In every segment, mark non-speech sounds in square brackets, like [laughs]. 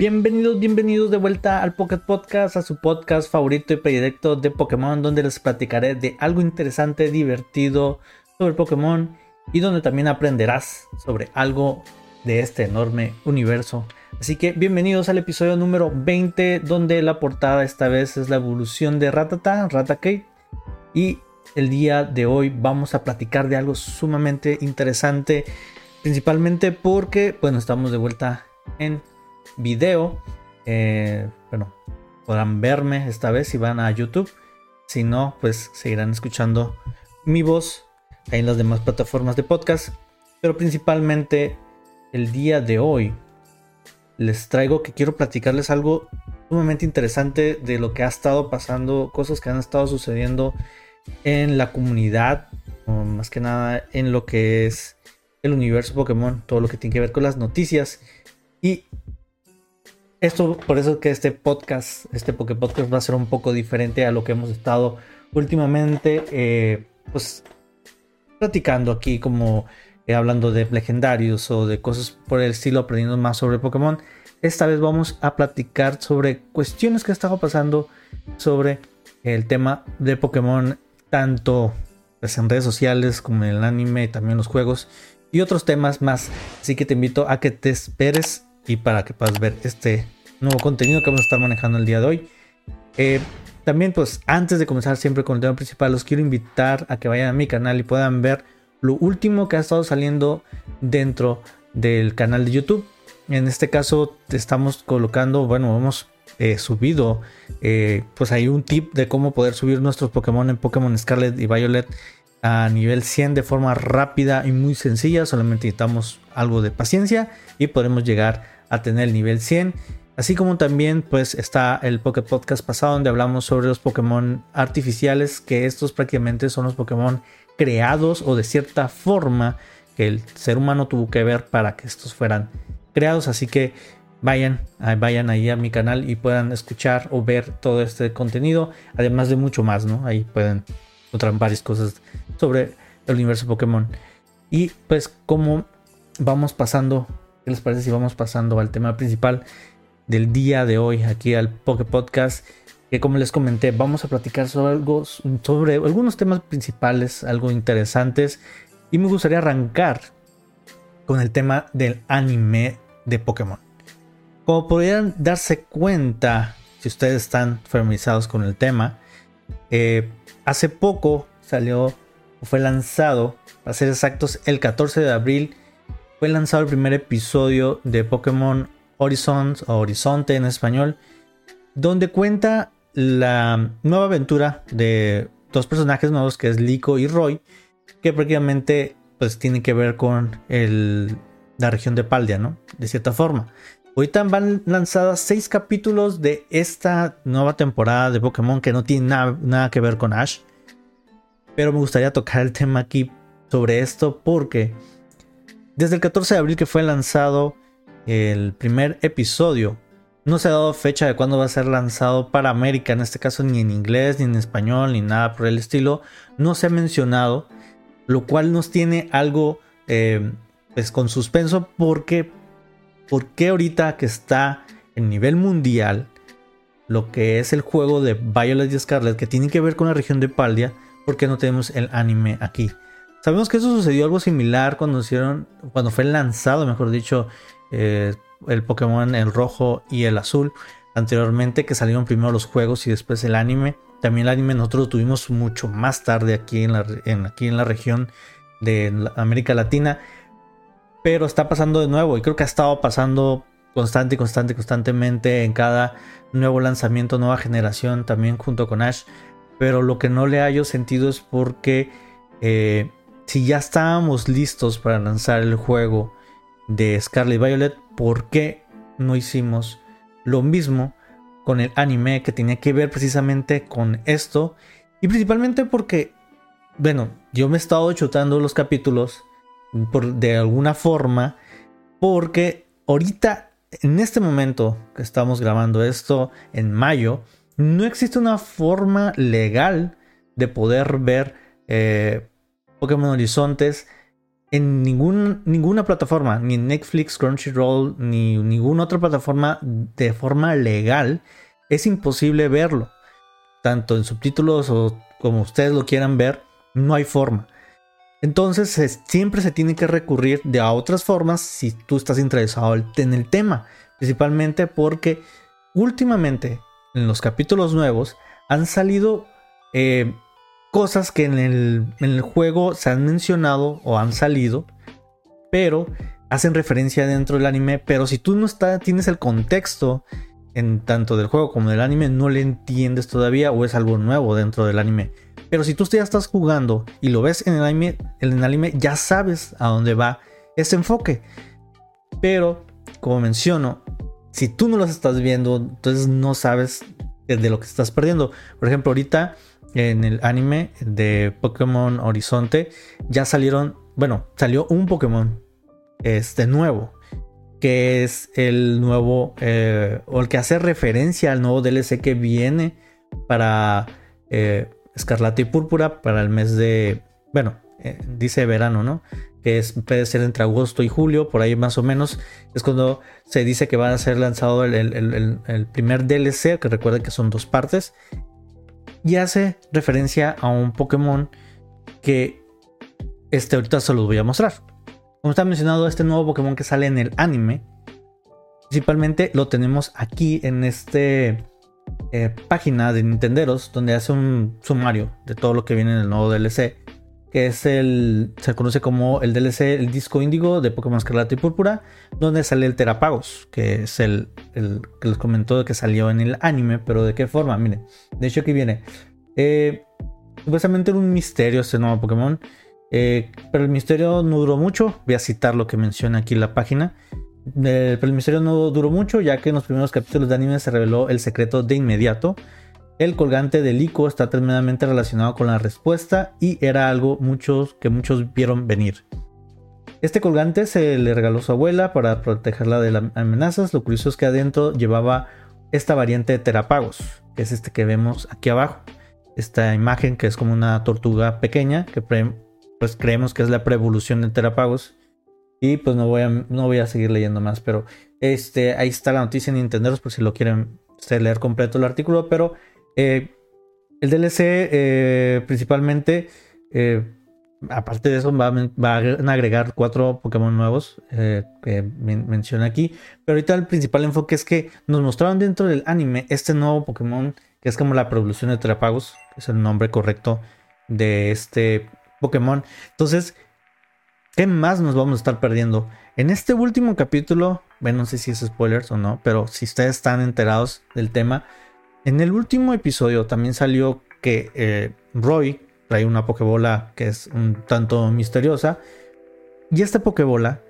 Bienvenidos, bienvenidos de vuelta al Pocket Podcast, a su podcast favorito y predilecto de Pokémon, donde les platicaré de algo interesante, divertido sobre Pokémon y donde también aprenderás sobre algo de este enorme universo. Así que bienvenidos al episodio número 20, donde la portada esta vez es la evolución de Ratata, Ratakate. Y el día de hoy vamos a platicar de algo sumamente interesante, principalmente porque, bueno, estamos de vuelta en video. Eh, bueno, podrán verme esta vez si van a YouTube. Si no, pues seguirán escuchando mi voz en las demás plataformas de podcast. Pero principalmente el día de hoy les traigo que quiero platicarles algo sumamente interesante de lo que ha estado pasando, cosas que han estado sucediendo en la comunidad, más que nada en lo que es el universo Pokémon, todo lo que tiene que ver con las noticias. Y esto, por eso que este podcast, este Poké Podcast va a ser un poco diferente a lo que hemos estado últimamente, eh, pues platicando aquí como eh, hablando de legendarios o de cosas por el estilo, aprendiendo más sobre Pokémon. Esta vez vamos a platicar sobre cuestiones que ha estado pasando sobre el tema de Pokémon, tanto pues, en redes sociales como en el anime también los juegos y otros temas más. Así que te invito a que te esperes y para que puedas ver este nuevo contenido que vamos a estar manejando el día de hoy. Eh, también pues antes de comenzar siempre con el tema principal, los quiero invitar a que vayan a mi canal y puedan ver lo último que ha estado saliendo dentro del canal de YouTube. En este caso estamos colocando, bueno, hemos eh, subido eh, pues hay un tip de cómo poder subir nuestros Pokémon en Pokémon Scarlet y Violet a nivel 100 de forma rápida y muy sencilla. Solamente necesitamos algo de paciencia y podremos llegar a tener el nivel 100. Así como también pues está el Poké Podcast pasado donde hablamos sobre los Pokémon artificiales, que estos prácticamente son los Pokémon creados o de cierta forma que el ser humano tuvo que ver para que estos fueran creados. Así que vayan, vayan ahí a mi canal y puedan escuchar o ver todo este contenido, además de mucho más, ¿no? Ahí pueden encontrar varias cosas sobre el universo Pokémon. Y pues como vamos pasando, ¿qué les parece si vamos pasando al tema principal del día de hoy aquí al Poké Podcast? que como les comenté, vamos a platicar sobre, algo, sobre algunos temas principales, algo interesantes, y me gustaría arrancar con el tema del anime de Pokémon. Como podrían darse cuenta, si ustedes están familiarizados con el tema, eh, hace poco salió, fue lanzado, para ser exactos, el 14 de abril, fue lanzado el primer episodio de Pokémon Horizons o Horizonte en español, donde cuenta la nueva aventura de dos personajes nuevos que es Lico y Roy, que prácticamente pues tienen que ver con la región de Paldia, ¿no? De cierta forma. Ahorita van lanzadas seis capítulos de esta nueva temporada de Pokémon que no tiene nada que ver con Ash. Pero me gustaría tocar el tema aquí sobre esto porque desde el 14 de abril que fue lanzado el primer episodio no se ha dado fecha de cuándo va a ser lanzado para América, en este caso ni en inglés, ni en español, ni nada por el estilo. No se ha mencionado, lo cual nos tiene algo eh, pues con suspenso porque, porque ahorita que está en nivel mundial, lo que es el juego de Violet y Scarlet, que tiene que ver con la región de Paldia, porque no tenemos el anime aquí. Sabemos que eso sucedió algo similar cuando hicieron, cuando fue lanzado, mejor dicho, eh, el Pokémon el rojo y el azul anteriormente que salieron primero los juegos y después el anime. También el anime nosotros lo tuvimos mucho más tarde aquí en la, aquí en la región de América Latina. Pero está pasando de nuevo y creo que ha estado pasando constante, constante, constantemente en cada nuevo lanzamiento, nueva generación, también junto con Ash. Pero lo que no le hallo sentido es porque eh, si ya estábamos listos para lanzar el juego de Scarlet Violet, ¿por qué no hicimos lo mismo con el anime que tenía que ver precisamente con esto? Y principalmente porque, bueno, yo me he estado chutando los capítulos por, de alguna forma, porque ahorita, en este momento que estamos grabando esto, en mayo, no existe una forma legal de poder ver eh, Pokémon Horizontes en ningún, ninguna plataforma, ni Netflix, Crunchyroll, ni ninguna otra plataforma de forma legal, es imposible verlo. Tanto en subtítulos o como ustedes lo quieran ver, no hay forma. Entonces siempre se tiene que recurrir de a otras formas si tú estás interesado en el tema. Principalmente porque últimamente en los capítulos nuevos han salido eh, cosas que en el, juego se han mencionado o han salido, pero hacen referencia dentro del anime. Pero si tú no está, tienes el contexto en tanto del juego como del anime, no le entiendes todavía o es algo nuevo dentro del anime. Pero si tú ya estás jugando y lo ves en el anime, en el anime ya sabes a dónde va ese enfoque. Pero, como menciono, si tú no los estás viendo, entonces no sabes de lo que estás perdiendo. Por ejemplo, ahorita en el anime de Pokémon Horizonte ya salieron, bueno, salió un Pokémon este nuevo, que es el nuevo, eh, o el que hace referencia al nuevo DLC que viene para eh, Escarlata y Púrpura para el mes de, bueno, eh, dice verano, ¿no? Que es, puede ser entre agosto y julio, por ahí más o menos, es cuando se dice que va a ser lanzado el, primer DLC, que recuerden que son dos partes, y hace referencia a un Pokémon que este ahorita se los voy a mostrar. Como está mencionado, este nuevo Pokémon que sale en el anime, principalmente lo tenemos aquí en este eh, página de Nintenderos, donde hace un sumario de todo lo que viene en el nuevo DLC, que es el, se conoce como el DLC, el disco índigo de Pokémon Escarlata y Púrpura, donde sale el Terapagos, que es el, que les comentó que salió en el anime, pero de qué forma, miren, de hecho aquí viene, eh, supuestamente era un misterio este nuevo Pokémon, eh, pero el misterio no duró mucho, voy a citar lo que menciona aquí la página, eh, pero el misterio no duró mucho, ya que en los primeros capítulos de anime se reveló el secreto de inmediato, el colgante del ICO está tremendamente relacionado con la respuesta y era algo muchos, que muchos vieron venir. Este colgante se le regaló a su abuela para protegerla de las amenazas. Lo curioso es que adentro llevaba esta variante de terapagos, que es este que vemos aquí abajo. Esta imagen que es como una tortuga pequeña, que pues creemos que es la preevolución de terapagos. Y pues no voy a, no voy a seguir leyendo más, pero este, ahí está la noticia en Nintendo por si lo quieren leer completo el artículo, pero eh, el DLC eh, principalmente, eh, aparte de eso, va, a agregar cuatro Pokémon nuevos que menciona aquí. Pero ahorita el principal enfoque es que nos mostraron dentro del anime este nuevo Pokémon, que es como la producción de Terapagos, que es el nombre correcto de este Pokémon. Entonces, ¿qué más nos vamos a estar perdiendo? En este último capítulo, bueno, no sé si es spoilers o no, pero si ustedes están enterados del tema, en el último episodio también salió que eh, Roy trae una Pokébola que es un tanto misteriosa. Y esta Pokébola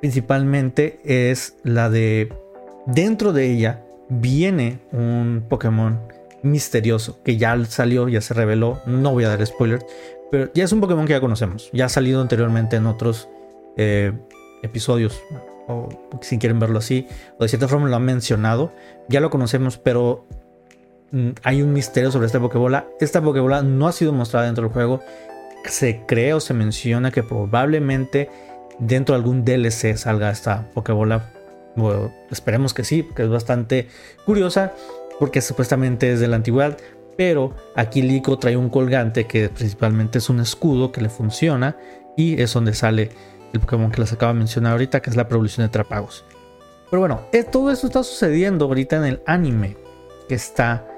principalmente es la de... Dentro de ella viene un Pokémon misterioso que ya salió, ya se reveló. No voy a dar spoilers, pero ya es un Pokémon que ya conocemos. Ya ha salido anteriormente en otros eh, episodios. O si quieren verlo así, o de cierta forma lo han mencionado. Ya lo conocemos, pero hay un misterio sobre esta Pokébola. Esta Pokébola no ha sido mostrada dentro del juego. Se cree o se menciona que probablemente dentro de algún DLC salga esta Pokébola. esperemos que sí, que es bastante curiosa porque supuestamente es de la antigüedad. Pero aquí Lico trae un colgante que principalmente es un escudo que le funciona y es donde sale el Pokémon que les acabo de mencionar ahorita, que es la producción de Trapagos. Pero bueno, eh, todo esto está sucediendo ahorita en el anime que está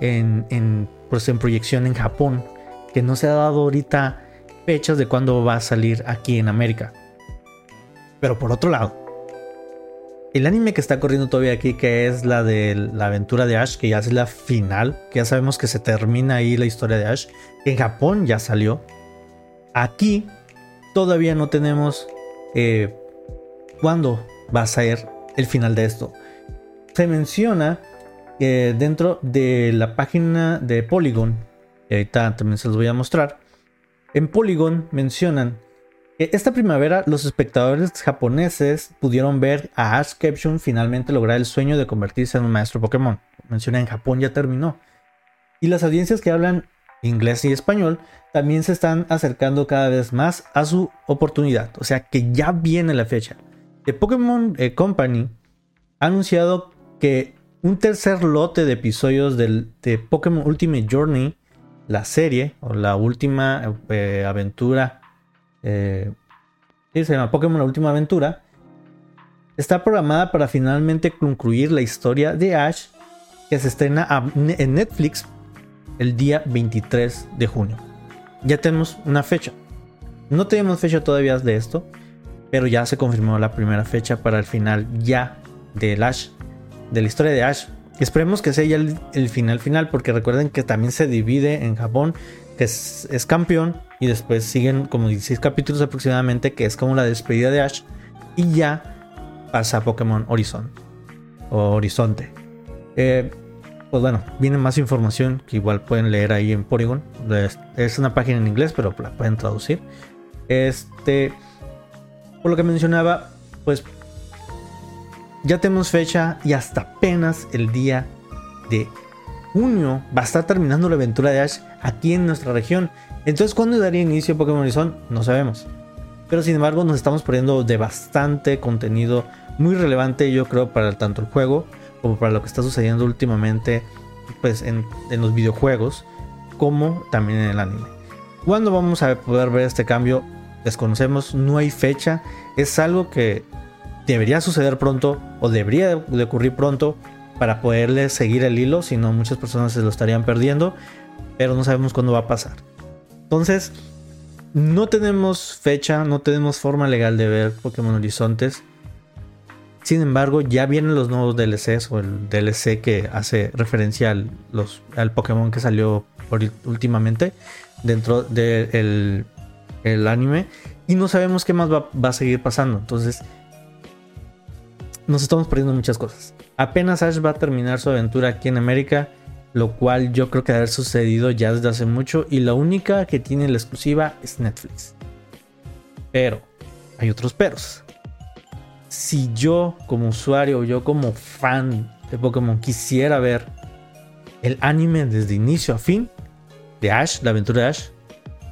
en, pues en proyección en Japón, que no se ha dado ahorita fechas de cuándo va a salir aquí en América. Pero por otro lado, el anime que está corriendo todavía aquí, que es la de la aventura de Ash, que ya es la final, que ya sabemos que se termina ahí la historia de Ash, en Japón ya salió. Aquí todavía no tenemos eh, cuándo va a ser el final de esto. Se menciona dentro de la página de Polygon, y ahorita también se los voy a mostrar, en Polygon mencionan que esta primavera los espectadores japoneses pudieron ver a Ash Ketchum finalmente lograr el sueño de convertirse en un maestro Pokémon. Menciona en Japón ya terminó. Y las audiencias que hablan inglés y español, también se están acercando cada vez más a su oportunidad. O sea que ya viene la fecha. The Pokémon eh, Company ha anunciado que un tercer lote de episodios de Pokémon Ultimate Journey, la serie o la última eh, aventura, eh, se llama Pokémon La Última Aventura, está programada para finalmente concluir la historia de Ash que se estrena en Netflix el día 23 de junio. Ya tenemos una fecha. No tenemos fecha todavía de esto, pero ya se confirmó la primera fecha para el final ya de Ash, de la historia de Ash. Esperemos que sea ya el, final final, porque recuerden que también se divide en Japón, que es, campeón, y después siguen como 16 capítulos aproximadamente, que es como la despedida de Ash, y ya pasa a Pokémon Horizon o Horizonte. Eh, pues bueno, viene más información que igual pueden leer ahí en Porygon. Es, una página en inglés, pero la pueden traducir. Este, por lo que mencionaba, pues ya tenemos fecha y hasta apenas el día de junio va a estar terminando la aventura de Ash aquí en nuestra región. Entonces, ¿cuándo daría inicio Pokémon Horizon? No sabemos. Pero sin embargo, nos estamos perdiendo de bastante contenido muy relevante, yo creo, para tanto el juego como para lo que está sucediendo últimamente pues, en, los videojuegos, como también en el anime. ¿Cuándo vamos a poder ver este cambio? Desconocemos, no hay fecha. Es algo que debería suceder pronto o debería de ocurrir pronto para poderle seguir el hilo, si no muchas personas se lo estarían perdiendo, pero no sabemos cuándo va a pasar. Entonces, no tenemos fecha, no tenemos forma legal de ver Pokémon Horizontes. Sin embargo, ya vienen los nuevos DLCs o el DLC que hace referencia al, Pokémon que salió últimamente dentro del el anime. Y no sabemos qué más va, a seguir pasando. Entonces, nos estamos perdiendo muchas cosas. Apenas Ash va a terminar su aventura aquí en América lo cual yo creo que debe haber sucedido ya desde hace mucho y la única que tiene la exclusiva es Netflix. Pero hay otros peros. Si yo como usuario, yo como fan de Pokémon quisiera ver el anime desde inicio a fin de Ash, la aventura de Ash,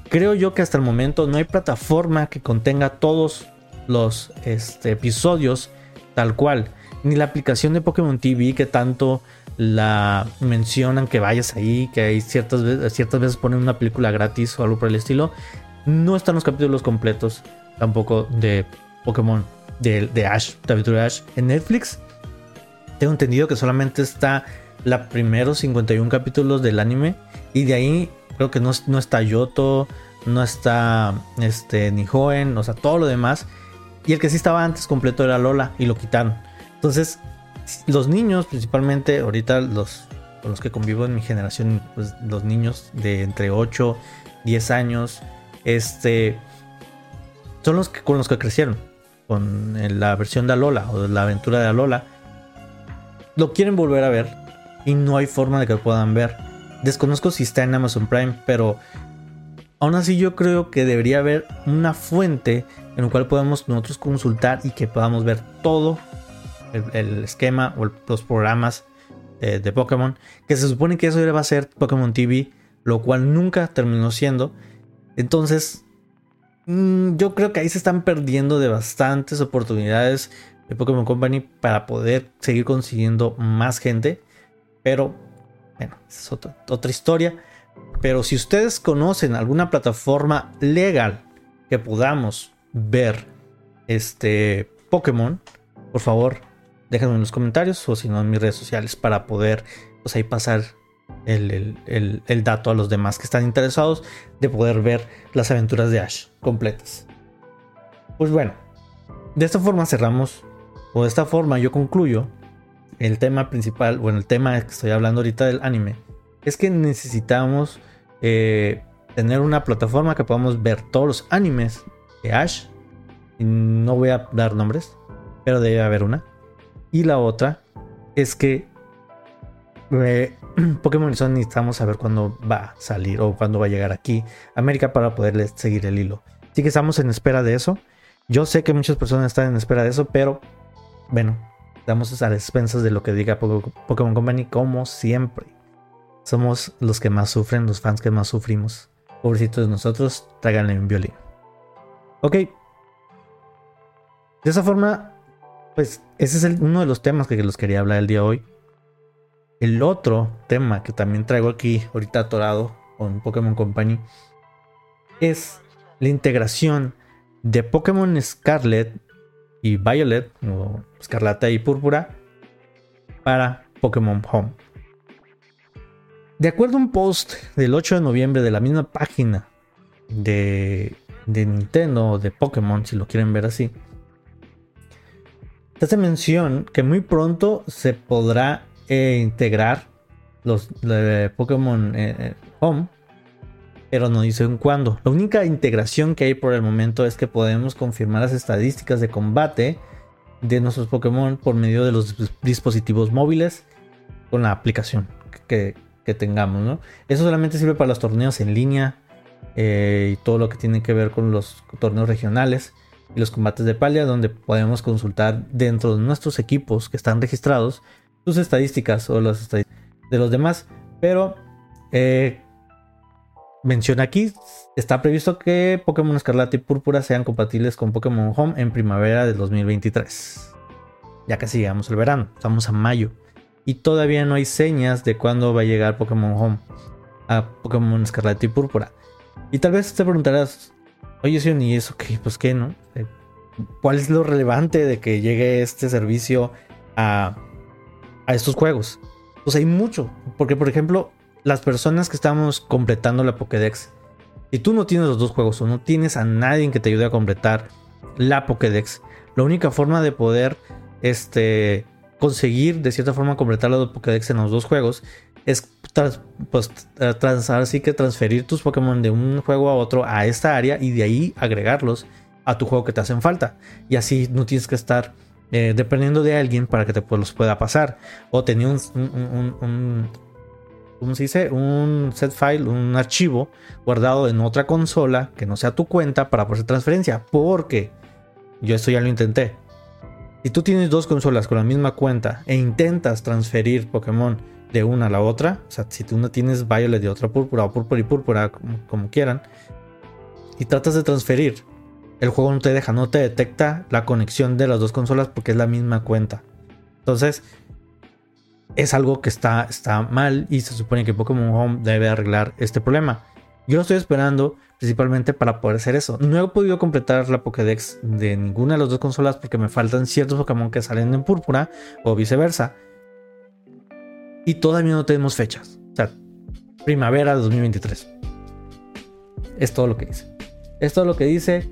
creo yo que hasta el momento no hay plataforma que contenga todos los este, episodios tal cual, ni la aplicación de Pokémon TV que tanto la mencionan que vayas ahí, que hay ciertas veces, ciertas veces ponen una película gratis o algo por el estilo. No están los capítulos completos tampoco de Pokémon, de, de Ash, de Aventura Ash. En Netflix tengo entendido que solamente está la primeros 51 capítulos del anime y de ahí creo que no, no está Yoto, no está este, ni Joen, o sea, todo lo demás. Y el que sí estaba antes completo era Lola y lo quitaron. Entonces, los niños, principalmente ahorita los con los que convivo en mi generación, pues los niños de entre 8, 10 años, este son los que con los que crecieron con la versión de Alola o de la aventura de Alola. Lo quieren volver a ver y no hay forma de que lo puedan ver. Desconozco si está en Amazon Prime, pero aún así yo creo que debería haber una fuente en la cual podamos nosotros consultar y que podamos ver todo el, esquema o los programas de, Pokémon, que se supone que eso va a ser Pokémon TV, lo cual nunca terminó siendo. Entonces, mm, yo creo que ahí se están perdiendo de bastantes oportunidades de Pokémon Company para poder seguir consiguiendo más gente. Pero, bueno, es otra, otra historia. Pero si ustedes conocen alguna plataforma legal que podamos ver este Pokémon, por favor, déjenme en los comentarios o si no en mis redes sociales para poder pues ahí pasar el, dato a los demás que están interesados de poder ver las aventuras de Ash completas. Pues bueno, de esta forma cerramos, o de esta forma yo concluyo el tema principal, bueno, el tema que estoy hablando ahorita del anime, es que necesitamos eh, tener una plataforma que podamos ver todos los animes Ash. No voy a dar nombres, pero debe haber una y la otra es que eh, [clears throat] Pokémon Horizon necesitamos saber cuándo va a salir o cuándo va a llegar aquí a América para poderle seguir el hilo. Así que estamos en espera de eso. Yo sé que muchas personas están en espera de eso, pero bueno, estamos a las expensas de lo que diga Pokémon Company como siempre. somos los que más sufren, los fans que más sufrimos. Pobrecitos de nosotros, tráiganle un violín. Ok. De esa forma, pues ese es uno de los temas que los quería hablar el día de hoy. El otro tema que también traigo aquí, ahorita atorado con Pokémon Company, es la integración de Pokémon Scarlet y Violet, o Escarlata y Púrpura, para Pokémon Home. De acuerdo a un post del 8 de noviembre de la misma página de, de Nintendo, de Pokémon, si lo quieren ver así, hace mención que muy pronto se podrá eh, integrar los Pokémon eh, eh, Home pero no dicen cuándo. La única integración que hay por el momento es que podemos confirmar las estadísticas de combate de nuestros Pokémon por medio de los dispositivos móviles con la aplicación que, tengamos. Eso solamente sirve para los torneos en línea eh, y todo lo que tiene que ver con los torneos regionales y los combates de palia, donde podemos consultar dentro de nuestros equipos que están registrados sus estadísticas o las estadísticas de los demás. Pero eh, menciona aquí, está previsto que Pokémon Escarlata y Púrpura sean compatibles con Pokémon Home en primavera del 2023. Ya casi llegamos al verano, estamos a mayo. Y todavía no hay señas de cuándo va a llegar Pokémon Home a Pokémon Escarlata y Púrpura. Y tal vez te preguntarás, oye, Sion, ¿y eso qué? Pues qué, ¿no? Eh, ¿Cuál es lo relevante de que llegue este servicio a, a estos juegos? Pues hay mucho. Porque, por ejemplo, las personas que estamos completando la Pokédex, si tú no tienes los dos juegos o no tienes a nadie que te ayude a completar la Pokédex, la única forma de poder este, conseguir de cierta forma completar la Pokédex en los dos juegos es pues, así que transferir tus Pokémon de un juego a otro a esta área y de ahí agregarlos a tu juego que te hacen falta. Y así no tienes que estar eh, dependiendo de alguien para que te los pueda pasar. O tener un, ¿cómo se dice? Un set file, un archivo guardado en otra consola que no sea tu cuenta para hacer transferencia. Porque yo esto ya lo intenté. Si tú tienes dos consolas con la misma cuenta e intentas transferir Pokémon de una a la otra, o sea, si tú no tienes Violet de otra púrpura o púrpura y púrpura, como, quieran, y tratas de transferir, el juego no te deja, no te detecta la conexión de las dos consolas porque es la misma cuenta. Entonces, es algo que está, está mal y se supone que Pokémon Home debe arreglar este problema. Yo estoy esperando principalmente para poder hacer eso. No he podido completar la Pokédex de ninguna de las dos consolas porque me faltan ciertos Pokémon que salen en púrpura o viceversa. Y todavía no tenemos fechas. O sea, primavera de 2023. Es todo lo que dice. Es todo lo que dice.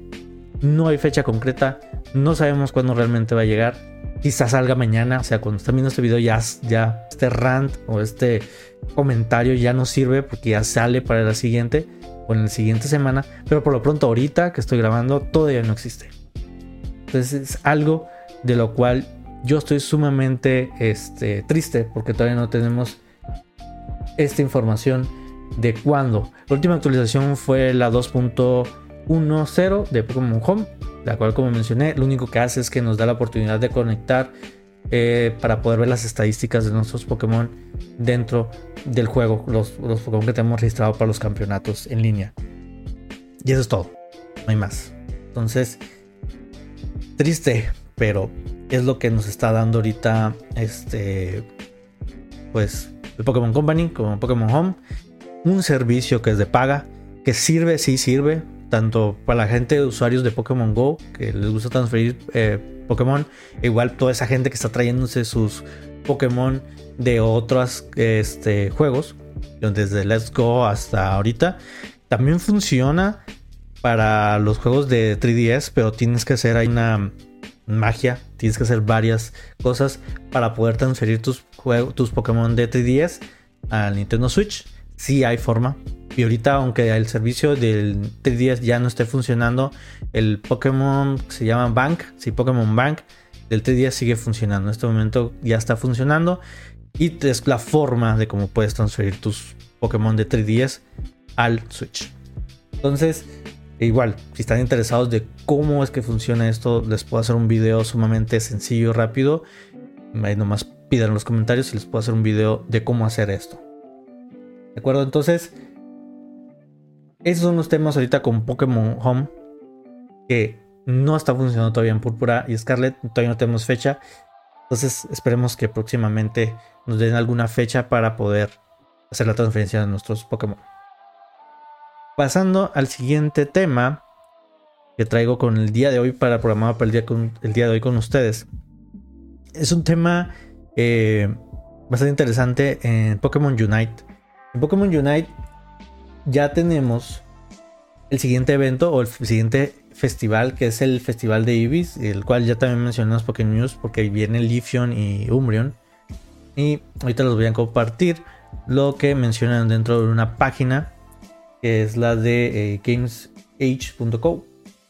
No hay fecha concreta. No sabemos cuándo realmente va a llegar quizás salga mañana. O sea, cuando están viendo este video ya, ya este rant o este comentario ya no sirve porque ya sale para la siguiente o en la siguiente semana. Pero por lo pronto ahorita que estoy grabando todavía no existe. Entonces es algo de lo cual yo estoy sumamente este, triste porque todavía no tenemos esta información de cuándo. La última actualización fue la 2.10 de Pokémon Home la cual como mencioné, lo único que hace es que nos da la oportunidad de conectar eh, para poder ver las estadísticas de nuestros Pokémon dentro del juego, los, los Pokémon que tenemos registrado para los campeonatos en línea. Y eso es todo, no hay más. Entonces, triste, pero es lo que nos está dando ahorita este, pues, el Pokémon Company como Pokémon Home. Un servicio que es de paga, que sirve, sí sirve, tanto para la gente de usuarios de Pokémon Go que les gusta transferir eh, Pokémon, igual toda esa gente que está trayéndose sus Pokémon de otros este, juegos, desde Let's Go hasta ahorita, también funciona para los juegos de 3DS, pero tienes que hacer ahí una magia, tienes que hacer varias cosas para poder transferir tus, tus Pokémon de 3DS al Nintendo Switch. Sí hay forma, y ahorita, aunque el servicio del 3DS ya no esté funcionando, el Pokémon se llama Bank, sí, Pokémon Bank del 3DS sigue funcionando. En este momento ya está funcionando y es la forma de cómo puedes transferir tus Pokémon de 3DS al Switch. Entonces, igual, si están interesados de cómo es que funciona esto, les puedo hacer un video sumamente sencillo y rápido. Ahí nomás pidan en los comentarios y les puedo hacer un video de cómo hacer esto. ¿De acuerdo? Entonces, esos son los temas ahorita con Pokémon Home que no está funcionando todavía en Púrpura y Scarlet. Todavía no tenemos fecha. Entonces, esperemos que próximamente nos den alguna fecha para poder hacer la transferencia de nuestros Pokémon. Pasando al siguiente tema que traigo con el día de hoy para programar para el día, con, el día de hoy con ustedes. Es un tema eh, bastante interesante en Pokémon Unite. En Pokémon Unite ya tenemos el siguiente evento o el siguiente festival que es el festival de Ibis, el cual ya también mencionamos Pokémon News porque viene Leafeon y Umbreon. Y ahorita los voy a compartir lo que mencionan dentro de una página que es la de eh, gamesage.co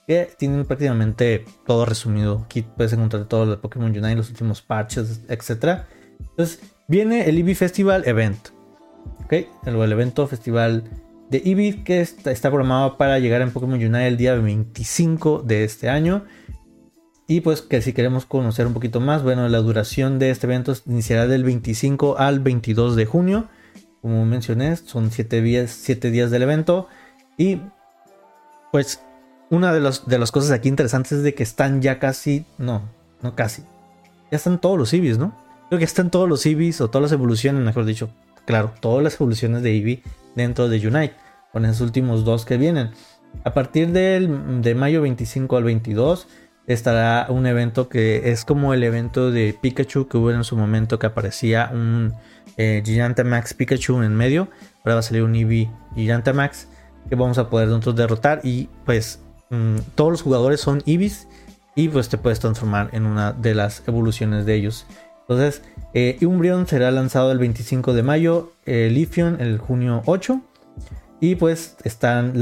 que tienen prácticamente todo resumido. Aquí puedes encontrar todo de Pokémon Unite, los últimos parches, etc. Entonces, viene el Eevee Festival Event. ¿Ok? El, el evento festival de Eevee que está, está, programado para llegar en Pokémon Unite el día 25 de este año. Y pues que si queremos conocer un poquito más, bueno, la duración de este evento iniciará del 25 al 22 de junio. Como mencioné, son 7 días, 7 días del evento. Y pues una de, los, de las cosas aquí interesantes es de que están ya casi, no, no casi. Ya están todos los Eevees, ¿no? Creo que están todos los Eevees o todas las evoluciones, mejor dicho. Claro, todas las evoluciones de Eevee dentro de Unite. Con esos últimos dos que vienen. A partir del, de mayo 25 al 22 estará un evento que es como el evento de Pikachu que hubo en su momento que aparecía un eh, Gigantamax Pikachu en medio. Ahora va a salir un Eevee Gigantamax que vamos a poder nosotros derrotar y pues Mm, todos los jugadores son Ibis y pues te puedes transformar en una de las evoluciones de ellos. Entonces, eh, Umbreon será lanzado el 25 de mayo, eh, Leafeon el junio 8 y pues están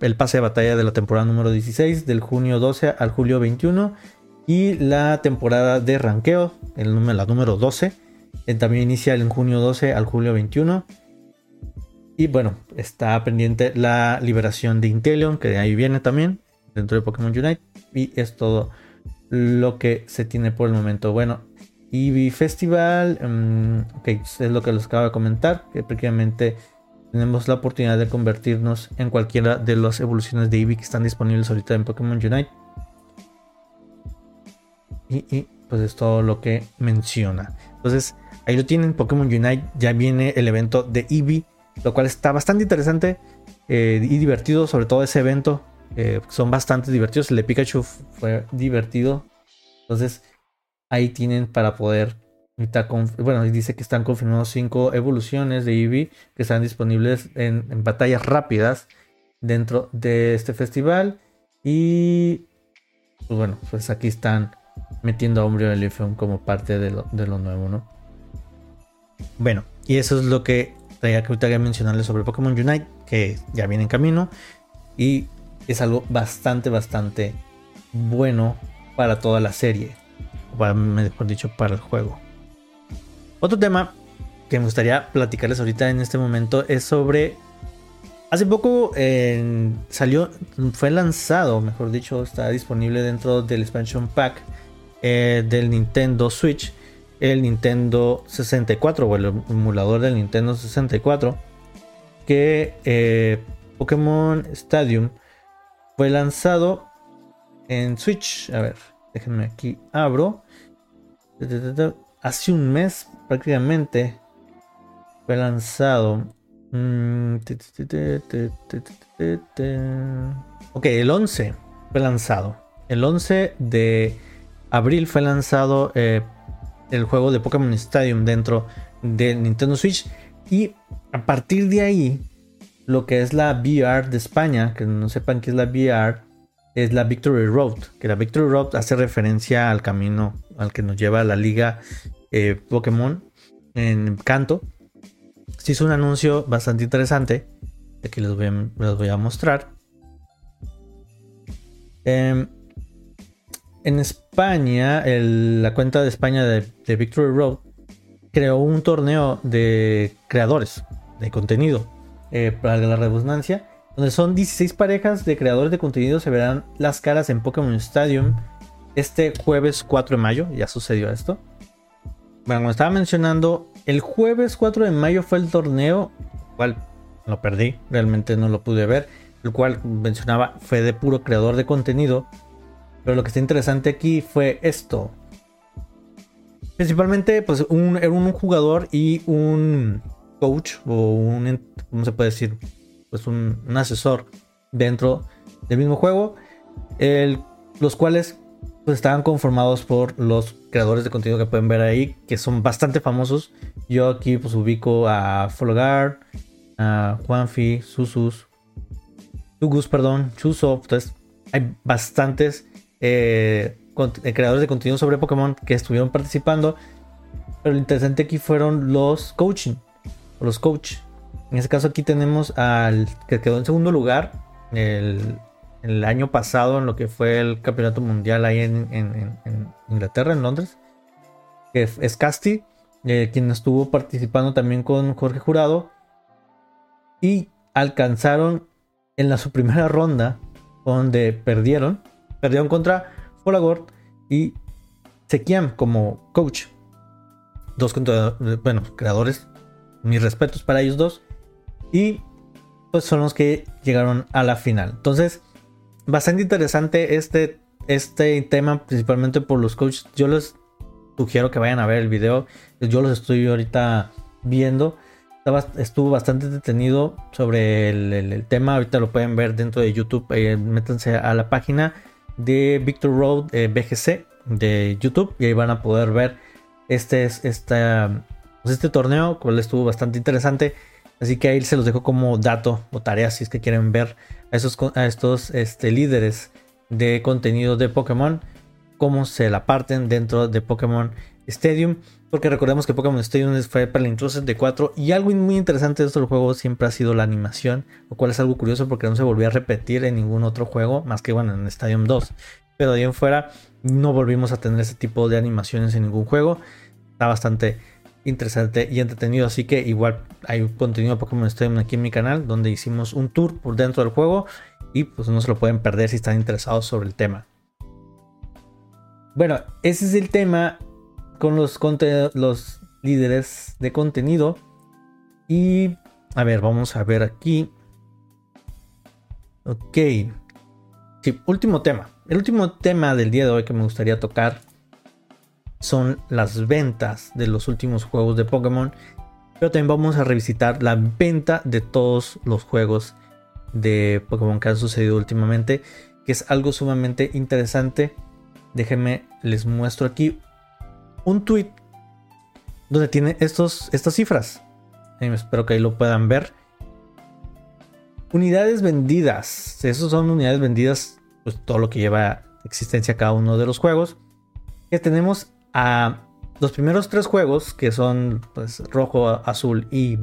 el pase de batalla de la temporada número 16 del junio 12 al julio 21 y la temporada de ranqueo, el la número 12, eh, también inicia en junio 12 al julio 21 y bueno, está pendiente la liberación de Inteleon, que de ahí viene también dentro de Pokémon Unite. Y es todo lo que se tiene por el momento. Bueno, Eevee Festival, um, es lo que les acabo de comentar, que prácticamente tenemos la oportunidad de convertirnos en cualquiera de las evoluciones de Eevee que están disponibles ahorita en Pokémon Unite. Y, pues es todo lo que menciona. Entonces, ahí lo tienen, Pokémon Unite, ya viene el evento de Eevee, lo cual está bastante interesante eh, y divertido, sobre todo ese evento eh, son bastante divertidos. El de Pikachu fue divertido. Entonces, ahí tienen para poder. Bueno, dice que están confirmados 5 evoluciones de Eevee que están disponibles en, batallas rápidas dentro de este festival. Y pues bueno, pues aquí están metiendo a Umbreon Leafeon como parte de lo, nuevo, ¿no? Bueno, y eso es lo que tenía que mencionarles sobre Pokémon Unite, que ya viene en camino. Y es algo bastante, bastante bueno para toda la serie. O mejor dicho, para el juego. Otro tema que me gustaría platicarles ahorita en este momento es sobre. Hace poco salió, fue lanzado, mejor dicho, está disponible dentro del expansion pack eh, del Nintendo Switch, el Nintendo 64 o el emulador del Nintendo 64, que eh, Pokémon Stadium fue lanzado en Switch. A ver, déjenme aquí, abro. Hace un mes prácticamente fue lanzado. Ok, el 11 fue lanzado. El 11 de abril fue lanzado eh, el juego de Pokémon Stadium dentro de Nintendo Switch. Y a partir de ahí lo que es la VR de España, que no sepan qué es la VR, es la Victory Road, que la Victory Road hace referencia al camino al que nos lleva la liga eh, Pokémon en Canto. Se hizo un anuncio bastante interesante, aquí les voy a, les voy a mostrar. Em, en España, la cuenta de España de, Victory Road creó un torneo de creadores de contenido eh, para la redundancia, donde son 16 parejas de creadores de contenido, se verán las caras en Pokémon Stadium este jueves 4 de mayo, ya sucedió esto. Bueno, como estaba mencionando, el jueves 4 de mayo fue el torneo cual lo perdí, realmente no lo pude ver, el cual mencionaba fue de puro creador de contenido. Pero lo que está interesante aquí fue esto. Principalmente, pues, un, un jugador y un coach, o un, ¿cómo se puede decir? Pues un, asesor dentro del mismo juego, el, los cuales pues, estaban conformados por los creadores de contenido que pueden ver ahí, que son bastante famosos. Yo aquí pues ubico a Folgar, a Juanfi, Susus, Tugus, perdón, Chusop. Entonces, hay bastantes eh, eh, creadores de contenido sobre Pokémon que estuvieron participando. Pero lo interesante aquí fueron los coaching, los coach. En este caso aquí tenemos al que quedó en segundo lugar el, año pasado en lo que fue el campeonato mundial ahí en, Inglaterra, en Londres. Es Casti, eh, quien estuvo participando también con Jorge Jurado. Y alcanzaron en la su primera ronda, donde perdieron, perdieron contra Folagor y Sekiam como coach. Dos bueno, creadores, mis respetos para ellos dos. Y pues son los que llegaron a la final. Entonces, bastante interesante este, este tema, principalmente por los coaches. Yo les sugiero que vayan a ver el video. Yo los estoy ahorita viendo estuvo bastante detenido sobre el, tema. Ahorita lo pueden ver dentro de YouTube. Eh, métanse a la página de Victor Road eh, BGC de YouTube y ahí van a poder ver este, esta, pues este torneo, cual estuvo bastante interesante. Así que ahí se los dejo como dato o tarea si es que quieren ver a, esos, a estos este, líderes de contenido de Pokémon, cómo se la parten dentro de Pokémon Stadium. Porque recordemos que Pokémon Stadium fue para la Intro 64 y algo muy interesante de este juego siempre ha sido la animación, lo cual es algo curioso porque no se volvió a repetir en ningún otro juego, más que bueno en Stadium 2. Pero de ahí en fuera no volvimos a tener ese tipo de animaciones en ningún juego. Está bastante interesante y entretenido, así que igual hay contenido de Pokémon Stadium aquí en mi canal donde hicimos un tour por dentro del juego y pues no se lo pueden perder si están interesados sobre el tema. Bueno, ese es el tema con los, líderes de contenido. Y a ver, vamos a ver aquí. Ok. Sí, último tema. El último tema del día de hoy que me gustaría tocar son las ventas de los últimos juegos de Pokémon. Pero también vamos a revisitar la venta de todos los juegos de Pokémon que han sucedido últimamente. Que es algo sumamente interesante. Déjenme, les muestro aquí un tweet donde tiene estos, estas cifras. espero que ahí lo puedan ver. Unidades vendidas. Esos son unidades vendidas, pues todo lo que lleva existencia cada uno de los juegos. Que tenemos a los primeros tres juegos, que son pues, rojo, azul y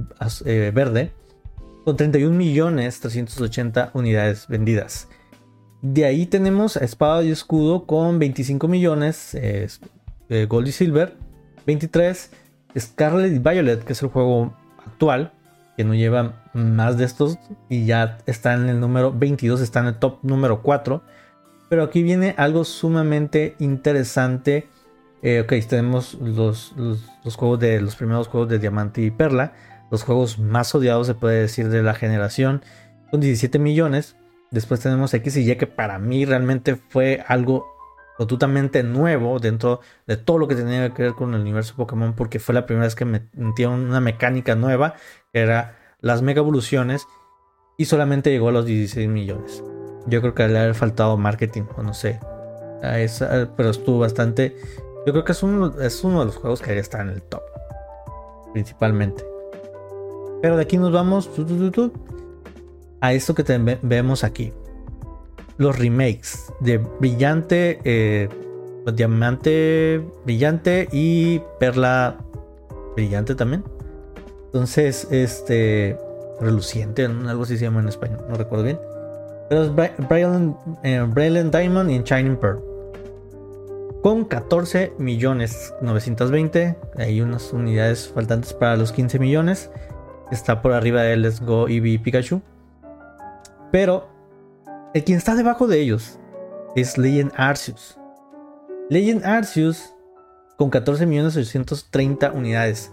eh, verde, con 31 millones 380 unidades vendidas. De ahí tenemos a Espada y Escudo con 25 millones, Gold y Silver. 23, Scarlet y Violet, que es el juego actual, que no lleva más de estos y ya está en el número 22, está en el top número 4. Pero aquí viene algo sumamente interesante. Eh, ok, tenemos los, los, juegos de los primeros juegos de Diamante y Perla, los juegos más odiados, se puede decir, de la generación, con 17 millones. Después tenemos X y Y, que para mí realmente fue algo totalmente nuevo dentro de todo lo que tenía que ver con el universo Pokémon porque fue la primera vez que metieron una mecánica nueva que era las mega evoluciones y solamente llegó a los 16 millones. Yo creo que le ha faltado marketing o no sé. pero estuvo bastante. Yo creo que es uno, es uno de los juegos que está en el top. Principalmente. Pero de aquí nos vamos a esto que vemos aquí los remakes de Brillante, eh, Diamante Brillante y Perla Brillante también. Entonces, este. Reluciente, algo así se llama en español, no recuerdo bien. Pero es Brilliant, eh, Diamond y Shining Pearl. Con 14 millones 920. Hay unas unidades faltantes para los 15 millones. Está por arriba de Let's Go Eevee Pikachu. Pero el quien está debajo de ellos es Legend Arceus. Legend Arceus con 14.830 unidades.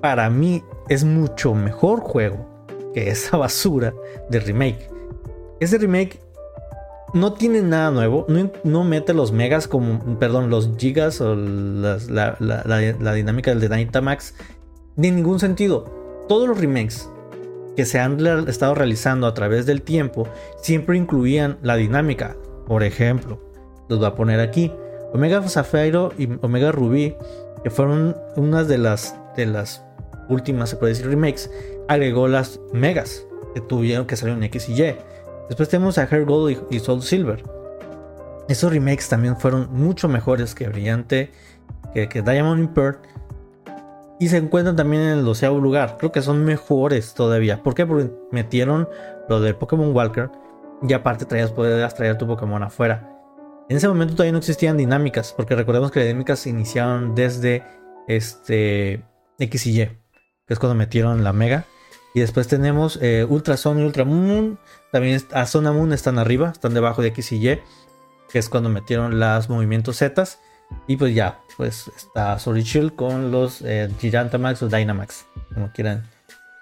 Para mí es mucho mejor juego que esa [laughs] basura de remake. Ese remake no tiene nada nuevo, no, mete los megas como, perdón, los gigas o la, dinámica del de Dynamax, ni en ningún sentido. Todos los remakes que se han estado realizando a través del tiempo siempre incluían la dinámica. Por ejemplo, los voy a poner aquí. Omega Zafiro y Omega Ruby, que fueron unas de las, de las últimas, se puede decir, remakes, agregó las megas que tuvieron que salir en X y Y. Después tenemos a Hair Gold y, Soul Silver. Esos remakes también fueron mucho mejores que Brillante, que, Diamond Pearl. Y se encuentran también en el doceavo lugar. Creo que son mejores todavía. ¿Por qué? Porque metieron lo del Pokémon Walker. Y aparte traías, podías traer tu Pokémon afuera. En ese momento todavía no existían dinámicas. Porque recordemos que las dinámicas se iniciaron desde este X y Y. Que es cuando metieron la Mega. Y después tenemos eh, Ultra Sun y Ultra Moon. También a Zona Moon están arriba, están debajo de X y Y, que es cuando metieron los movimientos Z. Y pues ya, pues está Sorry Shield con los eh, Gigantamax o Dynamax, como quieran,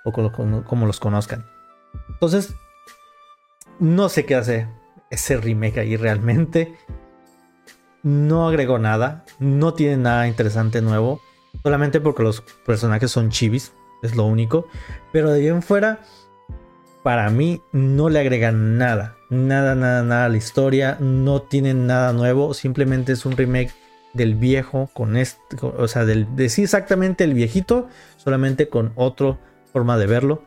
o como, los conozcan. Entonces, no sé qué hace ese remake ahí realmente. No agregó nada, no tiene nada interesante nuevo, solamente porque los personajes son chivis, es lo único. Pero de bien fuera, para mí no le agregan nada. Nada, nada, nada a la historia. No tienen nada nuevo. Simplemente es un remake del viejo con este. O sea, del, de sí exactamente el viejito. Solamente con otra forma de verlo.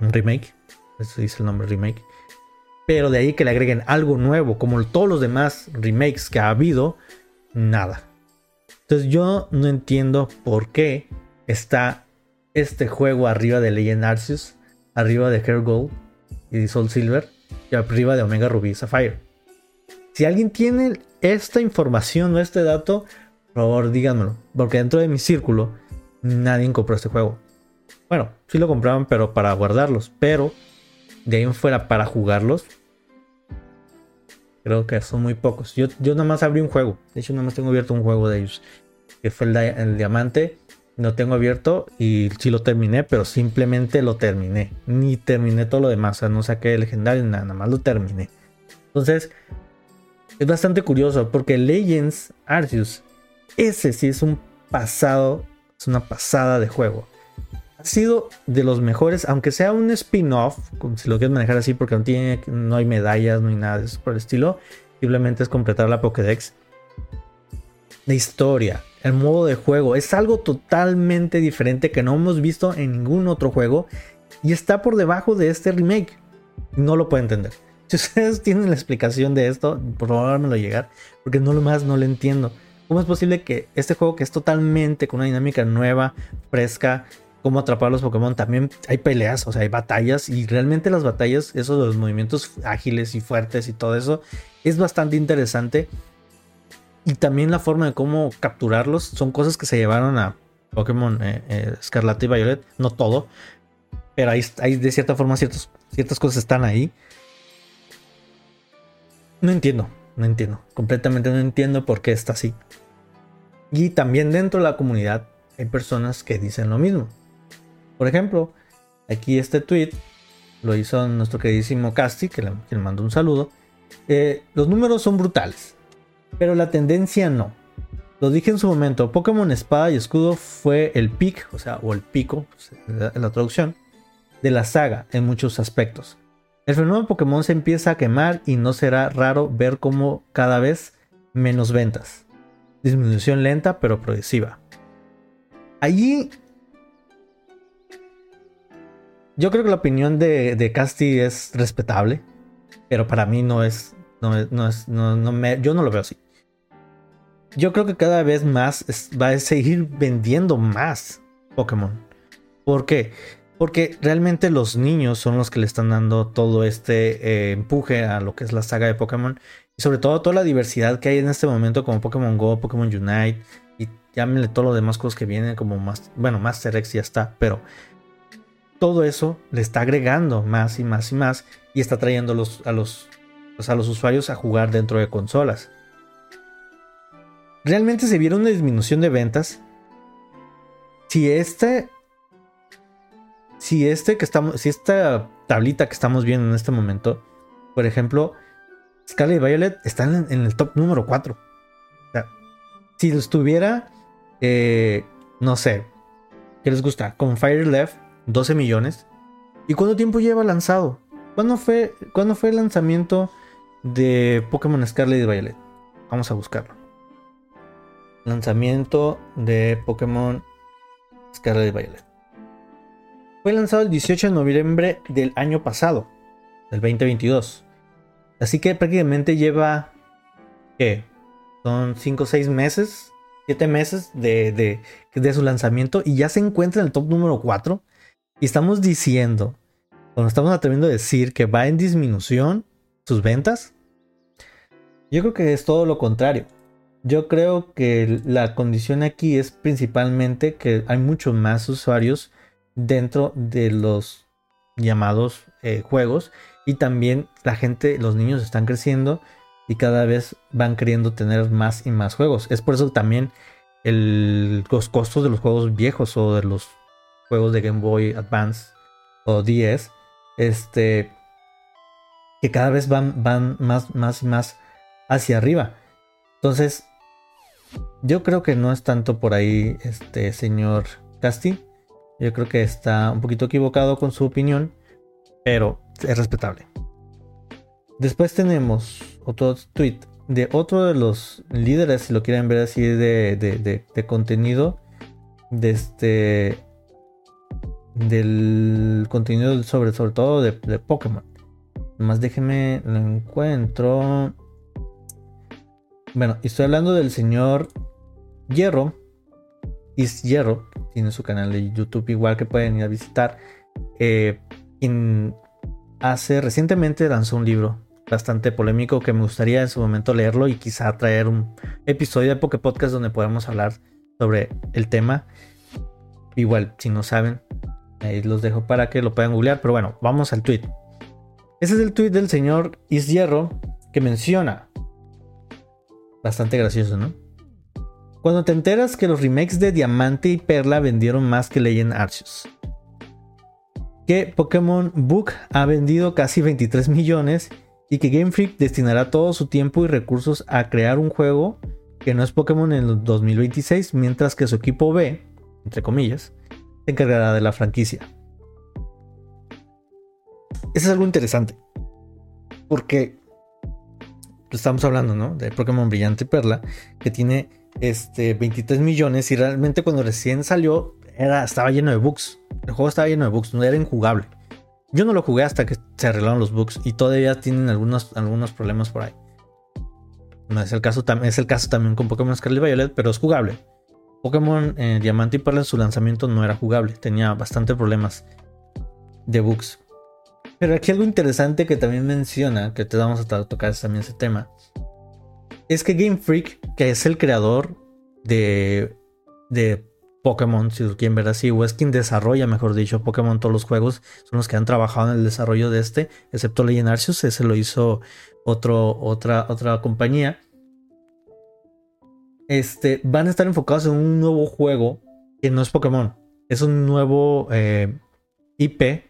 Un remake. Eso dice el nombre remake. Pero de ahí que le agreguen algo nuevo. Como todos los demás remakes que ha habido. Nada. Entonces yo no entiendo por qué está este juego arriba de Legend Arceus arriba de Hair Gold y Soul Silver y arriba de Omega Ruby Sapphire. Si alguien tiene esta información o este dato, por favor díganmelo, porque dentro de mi círculo nadie compró este juego. Bueno, sí lo compraban, pero para guardarlos, pero de ahí en fuera para jugarlos, creo que son muy pocos. Yo, yo nada más abrí un juego, de hecho nada más tengo abierto un juego de ellos, que fue el diamante no tengo abierto y sí lo terminé, pero simplemente lo terminé. Ni terminé todo lo demás, o sea, no saqué el legendario, nada, nada más lo terminé. Entonces, es bastante curioso porque Legends Arceus, ese sí es un pasado, es una pasada de juego. Ha sido de los mejores, aunque sea un spin-off, si lo quieres manejar así, porque no, tiene, no hay medallas, no hay nada de eso por el estilo. Simplemente es completar la Pokédex. La historia, el modo de juego. Es algo totalmente diferente que no hemos visto en ningún otro juego y está por debajo de este remake. No lo puedo entender. Si ustedes [laughs] tienen la explicación de esto, por favor llegar, porque no lo más no lo entiendo. ¿Cómo es posible que este juego que es totalmente con una dinámica nueva, fresca, cómo atrapar a los Pokémon, también hay peleas, o sea, hay batallas y realmente las batallas, esos de los movimientos ágiles y fuertes y todo eso, es bastante interesante y también la forma de cómo capturarlos son cosas que se llevaron a Pokémon eh, eh, Scarlet y Violet. No todo, pero hay, hay de cierta forma ciertas cosas están ahí. No entiendo, no entiendo. Completamente no entiendo por qué está así. Y también dentro de la comunidad hay personas que dicen lo mismo. Por ejemplo, aquí este tweet lo hizo nuestro queridísimo Casti, que le, mandó un saludo. Eh, los números son brutales pero la tendencia no. Lo dije en su momento, Pokémon Espada y Escudo fue el pic, o sea, o el pico, en la traducción, de la saga en muchos aspectos. El fenómeno Pokémon se empieza a quemar y no será raro ver como cada vez menos ventas. Disminución lenta pero progresiva. Allí yo creo que la opinión de, de Casti es respetable, pero para mí no es no, no es, no, no me, yo no lo veo así. Yo creo que cada vez más va a seguir vendiendo más Pokémon. ¿Por qué? Porque realmente los niños son los que le están dando todo este eh, empuje a lo que es la saga de Pokémon. Y sobre todo toda la diversidad que hay en este momento como Pokémon Go, Pokémon Unite. Y llámenle todo lo demás cosas que vienen como más... Bueno, Master X ya está. Pero todo eso le está agregando más y más y más. Y está trayendo los, a los a los usuarios a jugar dentro de consolas. ¿Realmente se vieron una disminución de ventas? Si este si este que estamos, si esta tablita que estamos viendo en este momento, por ejemplo, Scarlet Violet está en, el top número 4. O sea, si estuviera, eh, no sé, ¿qué les gusta? Con Fire Left, 12 millones. ¿Y cuánto tiempo lleva lanzado? ¿Cuándo fue, ¿cuándo fue el lanzamiento de Pokémon Scarlet y Violet? Vamos a buscarlo. Lanzamiento de Pokémon Scarlet y Violet. Fue lanzado el 18 de noviembre del año pasado, del 2022. Así que prácticamente lleva, ¿qué? Son 5 o 6 meses, 7 meses de, de, su lanzamiento y ya se encuentra en el top número 4. Y estamos diciendo, cuando estamos atreviendo a decir que va en disminución sus ventas, yo creo que es todo lo contrario. Yo creo que la condición aquí es principalmente que hay muchos más usuarios dentro de los llamados eh, juegos y también la gente, los niños están creciendo y cada vez van queriendo tener más y más juegos. Es por eso también los costos de los juegos viejos o de los juegos de Game Boy Advance o 10, este, que cada vez van, van más, más y más hacia arriba. Entonces, yo creo que no es tanto por ahí, este señor Casti. Yo creo que está un poquito equivocado con su opinión, pero es respetable. Después tenemos otro tweet de otro de los líderes, si lo quieren ver así, de, de, contenido, de este, del contenido sobre, sobre todo de, de Pokémon. Más déjenme lo encuentro. Bueno, estoy hablando del señor Hierro. Is Hierro. Tiene su canal de YouTube igual que pueden ir a visitar. Eh, hace recientemente lanzó un libro bastante polémico que me gustaría en su momento leerlo y quizá traer un episodio de Poké Podcast donde podamos hablar sobre el tema. Igual, si no saben, ahí los dejo para que lo puedan googlear. Pero bueno, vamos al tweet. Ese es el tweet del señor Hierro que menciona. Bastante gracioso, ¿no? Cuando te enteras que los remakes de Diamante y Perla vendieron más que Legend Arceus que Pokémon Book ha vendido casi 23 millones y que Game Freak destinará todo su tiempo y recursos a crear un juego que no es Pokémon en el 2026, mientras que su equipo B, entre comillas, se encargará de la franquicia. Eso es algo interesante, porque estamos hablando, ¿no? De Pokémon Brillante Perla, que tiene este 23 millones y realmente cuando recién salió era, estaba lleno de bugs. El juego estaba lleno de bugs, no era injugable. Yo no lo jugué hasta que se arreglaron los bugs y todavía tienen algunos, algunos problemas por ahí. No es el caso, es el caso también con Pokémon Scarlet Violet, pero es jugable. Pokémon eh, Diamante y Perla en su lanzamiento no era jugable, tenía bastante problemas de bugs. Pero aquí algo interesante que también menciona, que te vamos a tocar también ese tema, es que Game Freak, que es el creador de, de Pokémon, si quieren ver así, o es quien desarrolla, mejor dicho, Pokémon, todos los juegos, son los que han trabajado en el desarrollo de este, excepto Legend Arceus, ese lo hizo otro, otra, otra compañía. Este, van a estar enfocados en un nuevo juego que no es Pokémon, es un nuevo eh, IP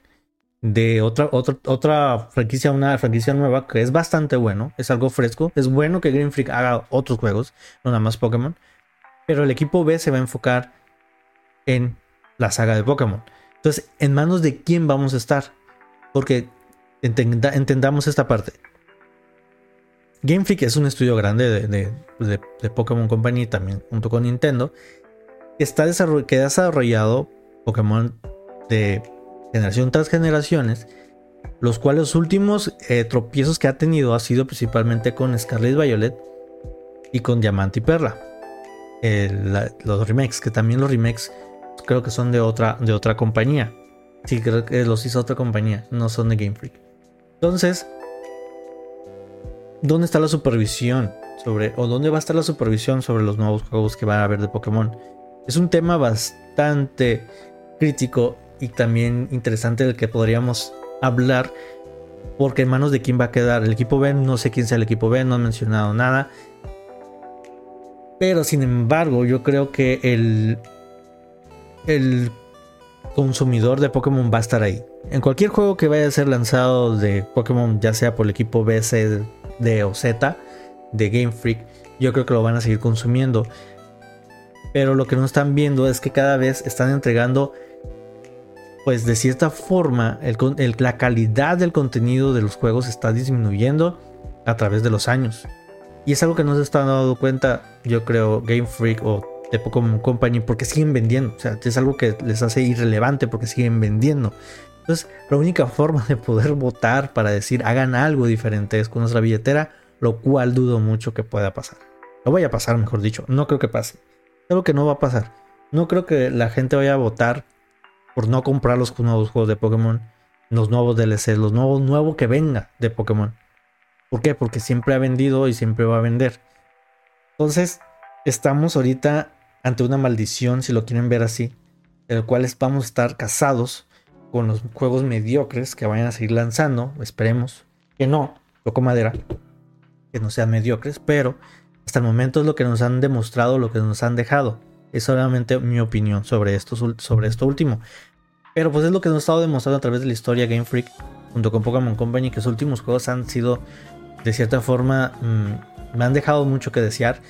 de otra, otra, otra franquicia, una franquicia nueva que es bastante bueno, es algo fresco, es bueno que Game Freak haga otros juegos, no nada más Pokémon, pero el equipo B se va a enfocar en la saga de Pokémon. Entonces, ¿en manos de quién vamos a estar? Porque entendamos esta parte. Game Freak es un estudio grande de, Pokémon Company, también junto con Nintendo, está que ha desarrollado Pokémon de generación tras generaciones, los cuales los últimos eh, tropiezos que ha tenido ha sido principalmente con Scarlet Violet y con Diamante y Perla. los remakes, que también los remakes creo que son de otra, de otra compañía. Sí, creo que los hizo otra compañía, no son de Game Freak. Entonces, ¿dónde está la supervisión sobre, o dónde va a estar la supervisión sobre los nuevos juegos que va a haber de Pokémon? Es un tema bastante crítico y también interesante del que podríamos hablar, porque en manos de quién va a quedar el equipo B, no sé quién sea el equipo B, no han mencionado nada. Pero sin embargo, yo creo que el, el consumidor de Pokémon va a estar ahí. En cualquier juego que vaya a ser lanzado de Pokémon, ya sea por el equipo B, C, D o Z de Game Freak, yo creo que lo van a seguir consumiendo. Pero lo que no están viendo es que cada vez están entregando, pues de cierta forma, la calidad del contenido de los juegos está disminuyendo a través de los años. Y es algo que no se están dando cuenta, yo creo, Game Freak o de Pokémon Company porque siguen vendiendo. O sea, es algo que les hace irrelevante porque siguen vendiendo. Entonces, la única forma de poder votar para decir hagan algo diferente es con nuestra billetera, lo cual dudo mucho que pueda pasar. No vaya a pasar, mejor dicho. No creo que pase. Algo que no va a pasar. No creo que la gente vaya a votar por no comprar los nuevos juegos de Pokémon, los nuevos DLC, los nuevos nuevo que venga de Pokémon. ¿Por qué? Porque siempre ha vendido y siempre va a vender. Entonces, estamos ahorita ante una maldición, si lo quieren ver así, el cual vamos a estar casados con los juegos mediocres que vayan a seguir lanzando, esperemos que no, toco madera, que no sean mediocres, pero hasta el momento es lo que nos han demostrado, lo que nos han dejado. Es solamente mi opinión sobre esto, sobre esto último. Pero pues es lo que nos ha estado demostrando a través de la historia Game Freak junto con Pokémon Company, que los últimos juegos han sido de cierta forma, mm, me han dejado mucho que desear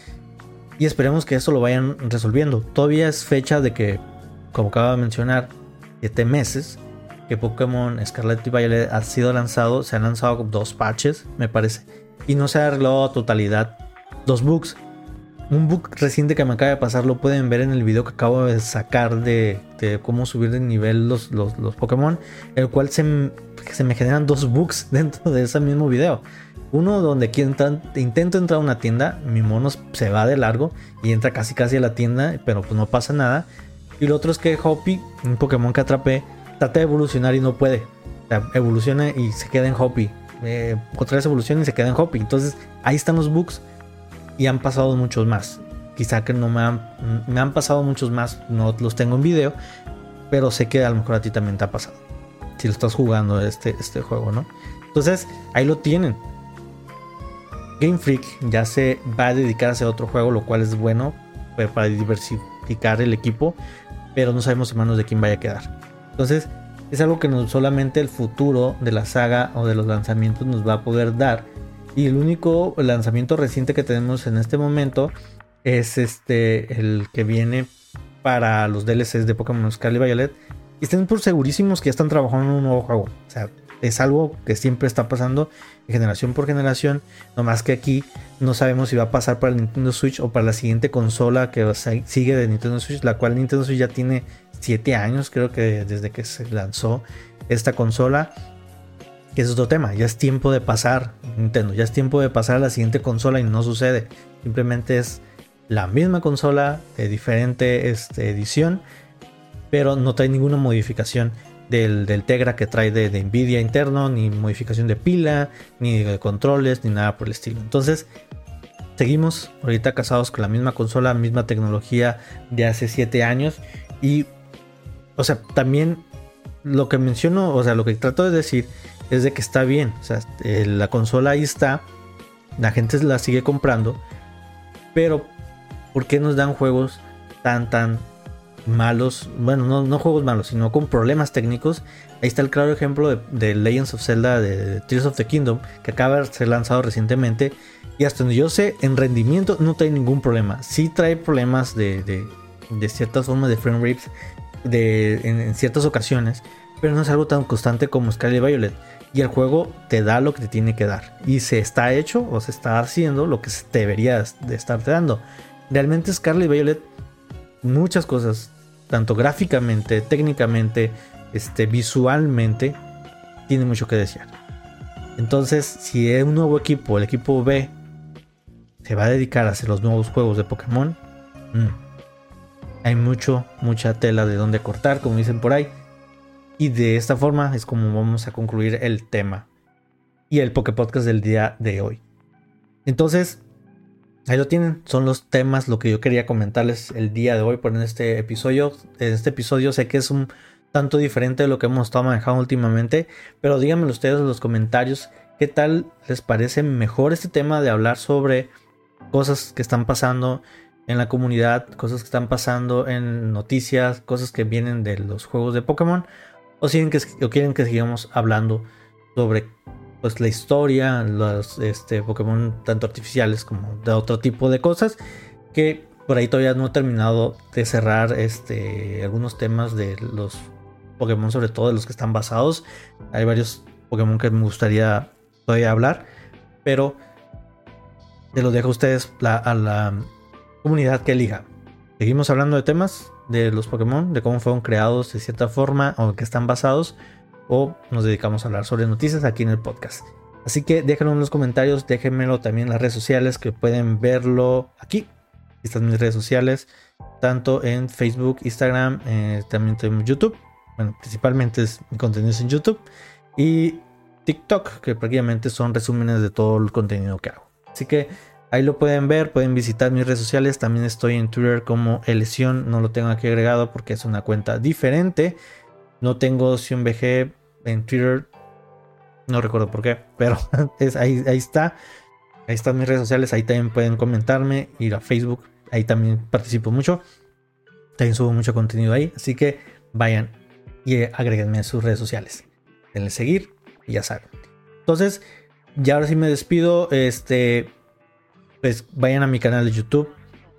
y esperemos que eso lo vayan resolviendo. Todavía es fecha de que, como acaba de mencionar, 7 meses que Pokémon Scarlet y Violet ha sido lanzado. Se han lanzado dos patches, me parece. Y no se ha arreglado a totalidad dos bugs. Un bug reciente que me acaba de pasar lo pueden ver en el video que acabo de sacar de, cómo subir de nivel los, los, Pokémon. El cual se, se me generan dos bugs [laughs] dentro de ese mismo video. Uno donde intento entrar a una tienda, mi mono se va de largo y entra casi casi a la tienda, pero pues no pasa nada. Y el otro es que Hoppy, un Pokémon que atrapé, trata de evolucionar y no puede. O sea, evoluciona y se queda en Hoppy. Eh, otra vez evoluciona y se queda en Hoppy. Entonces ahí están los bugs y han pasado muchos más. Quizá que no me han, me han pasado muchos más, no los tengo en video, pero sé que a lo mejor a ti también te ha pasado. Si lo estás jugando este, este juego, ¿no? Entonces ahí lo tienen Game Freak ya se va a dedicar a hacer otro juego, lo cual es bueno para diversificar el equipo, pero no sabemos en manos de quién vaya a quedar. Entonces, es algo que no solamente el futuro de la saga o de los lanzamientos nos va a poder dar. Y el único lanzamiento reciente que tenemos en este momento es este el que viene para los DLCs de Pokémon Scarlet Violet. Y estén por segurísimos que ya están trabajando en un nuevo juego. O sea, es algo que siempre está pasando generación por generación. No más que aquí no sabemos si va a pasar para el Nintendo Switch o para la siguiente consola que sigue de Nintendo Switch, la cual Nintendo Switch ya tiene 7 años, creo que desde que se lanzó esta consola. Que es otro tema, ya es tiempo de pasar, Nintendo, ya es tiempo de pasar a la siguiente consola y no sucede. Simplemente es la misma consola de diferente este, edición, pero no trae ninguna modificación del, Tegra que trae de, Nvidia interno, ni modificación de pila, ni de controles, ni nada por el estilo. Entonces, seguimos ahorita casados con la misma consola, misma tecnología de hace 7 años. Y, o sea, también lo que menciono, o sea, lo que trato de decir es de que está bien. O sea, eh, la consola ahí está, la gente la sigue comprando, pero ¿por qué nos dan juegos tan, tan malos, bueno, no, juegos malos, sino con problemas técnicos. Ahí está el claro ejemplo de, Legends of Zelda de, Tears of the Kingdom, que acaba de ser lanzado recientemente. Y hasta donde yo sé, en rendimiento no trae ningún problema. Sí trae problemas de, de, ciertas formas de frame rates de, en, ciertas ocasiones, pero no es algo tan constante como Scarlet Violet. Y el juego te da lo que te tiene que dar. Y se está hecho o se está haciendo lo que debería de estarte dando. Realmente Scarlet Violet muchas cosas tanto gráficamente, técnicamente, este, visualmente, tiene mucho que desear. Entonces, si es un nuevo equipo, el equipo B, se va a dedicar a hacer los nuevos juegos de Pokémon, mm, hay mucho, mucha tela de donde cortar, como dicen por ahí. Y de esta forma es como vamos a concluir el tema y el Poké Podcast del día de hoy. Entonces, Ahí lo tienen, son los temas, lo que yo quería comentarles el día de hoy por en este episodio. En este episodio sé que es un tanto diferente de lo que hemos estado manejando últimamente, pero díganme ustedes en los comentarios qué tal les parece mejor este tema de hablar sobre cosas que están pasando en la comunidad, cosas que están pasando en noticias, cosas que vienen de los juegos de Pokémon, o, si que, quieren que sigamos hablando sobre pues, la historia, los este, Pokémon tanto artificiales como de otro tipo de cosas, que por ahí todavía no he terminado de cerrar este, algunos temas de los Pokémon, sobre todo de los que están basados. Hay varios Pokémon que me gustaría todavía hablar, pero se los dejo a ustedes a la comunidad que elija. Seguimos hablando de temas de los Pokémon, de cómo fueron creados de cierta forma o que están basados, o nos dedicamos a hablar sobre noticias aquí en el podcast. Así que déjenlo en los comentarios, déjenmelo también en las redes sociales que pueden verlo aquí. Están mis redes sociales, tanto en Facebook, Instagram, eh, también en YouTube. Bueno, principalmente es, mi contenido es en YouTube. Y TikTok, que prácticamente son resúmenes de todo el contenido que hago. Así que Ahí lo pueden ver, pueden visitar mis redes sociales. También estoy en Twitter como Elesión. No lo tengo aquí agregado porque es una cuenta diferente. No tengo VG en Twitter. No recuerdo por qué, pero [laughs] es, ahí, ahí está. Ahí están mis redes sociales. Ahí también pueden comentarme. Ir a Facebook. Ahí también participo mucho. También subo mucho contenido ahí. Así que vayan y agréguenme a sus redes sociales. Denle seguir y ya saben. Entonces, ya ahora sí me despido. Este pues vayan a mi canal de YouTube.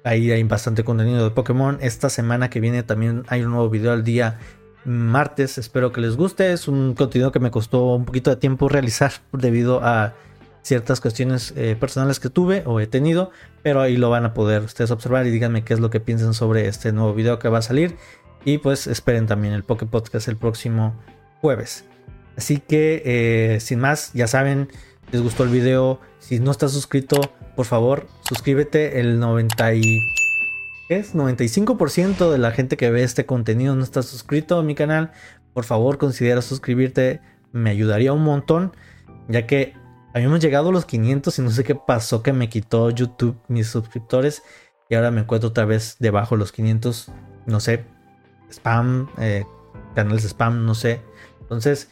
Ahí hay bastante contenido de Pokémon. Esta semana que viene también hay un nuevo video al día martes. Espero que les guste. Es un contenido que me costó un poquito de tiempo realizar [laughs] debido a ciertas cuestiones eh, personales que tuve o he tenido. Pero ahí lo van a poder ustedes observar y díganme qué es lo que piensan sobre este nuevo video que va a salir. Y pues esperen también el Poké Podcast el próximo jueves. Así que eh, sin más, ya saben les gustó el video. Si no estás suscrito, por favor, suscríbete. El 90 y... es? 95% de la gente que ve este contenido no está suscrito a mi canal. Por favor, considera suscribirte. Me ayudaría un montón. Ya que habíamos llegado a los 500 y no sé qué pasó que me quitó YouTube mis suscriptores. Y ahora me encuentro otra vez debajo de los 500. No sé. Spam. Eh, canales de spam. No sé. Entonces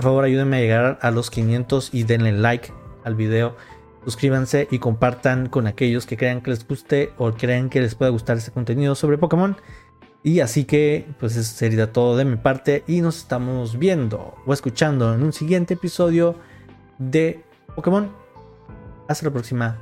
por favor, ayúdenme a llegar a los 500 y denle like al video. Suscríbanse y compartan con aquellos que crean que les guste o crean que les pueda gustar este contenido sobre Pokémon. Y así que, pues eso sería todo de mi parte. Y nos estamos viendo o escuchando en un siguiente episodio de Pokémon. Hasta la próxima.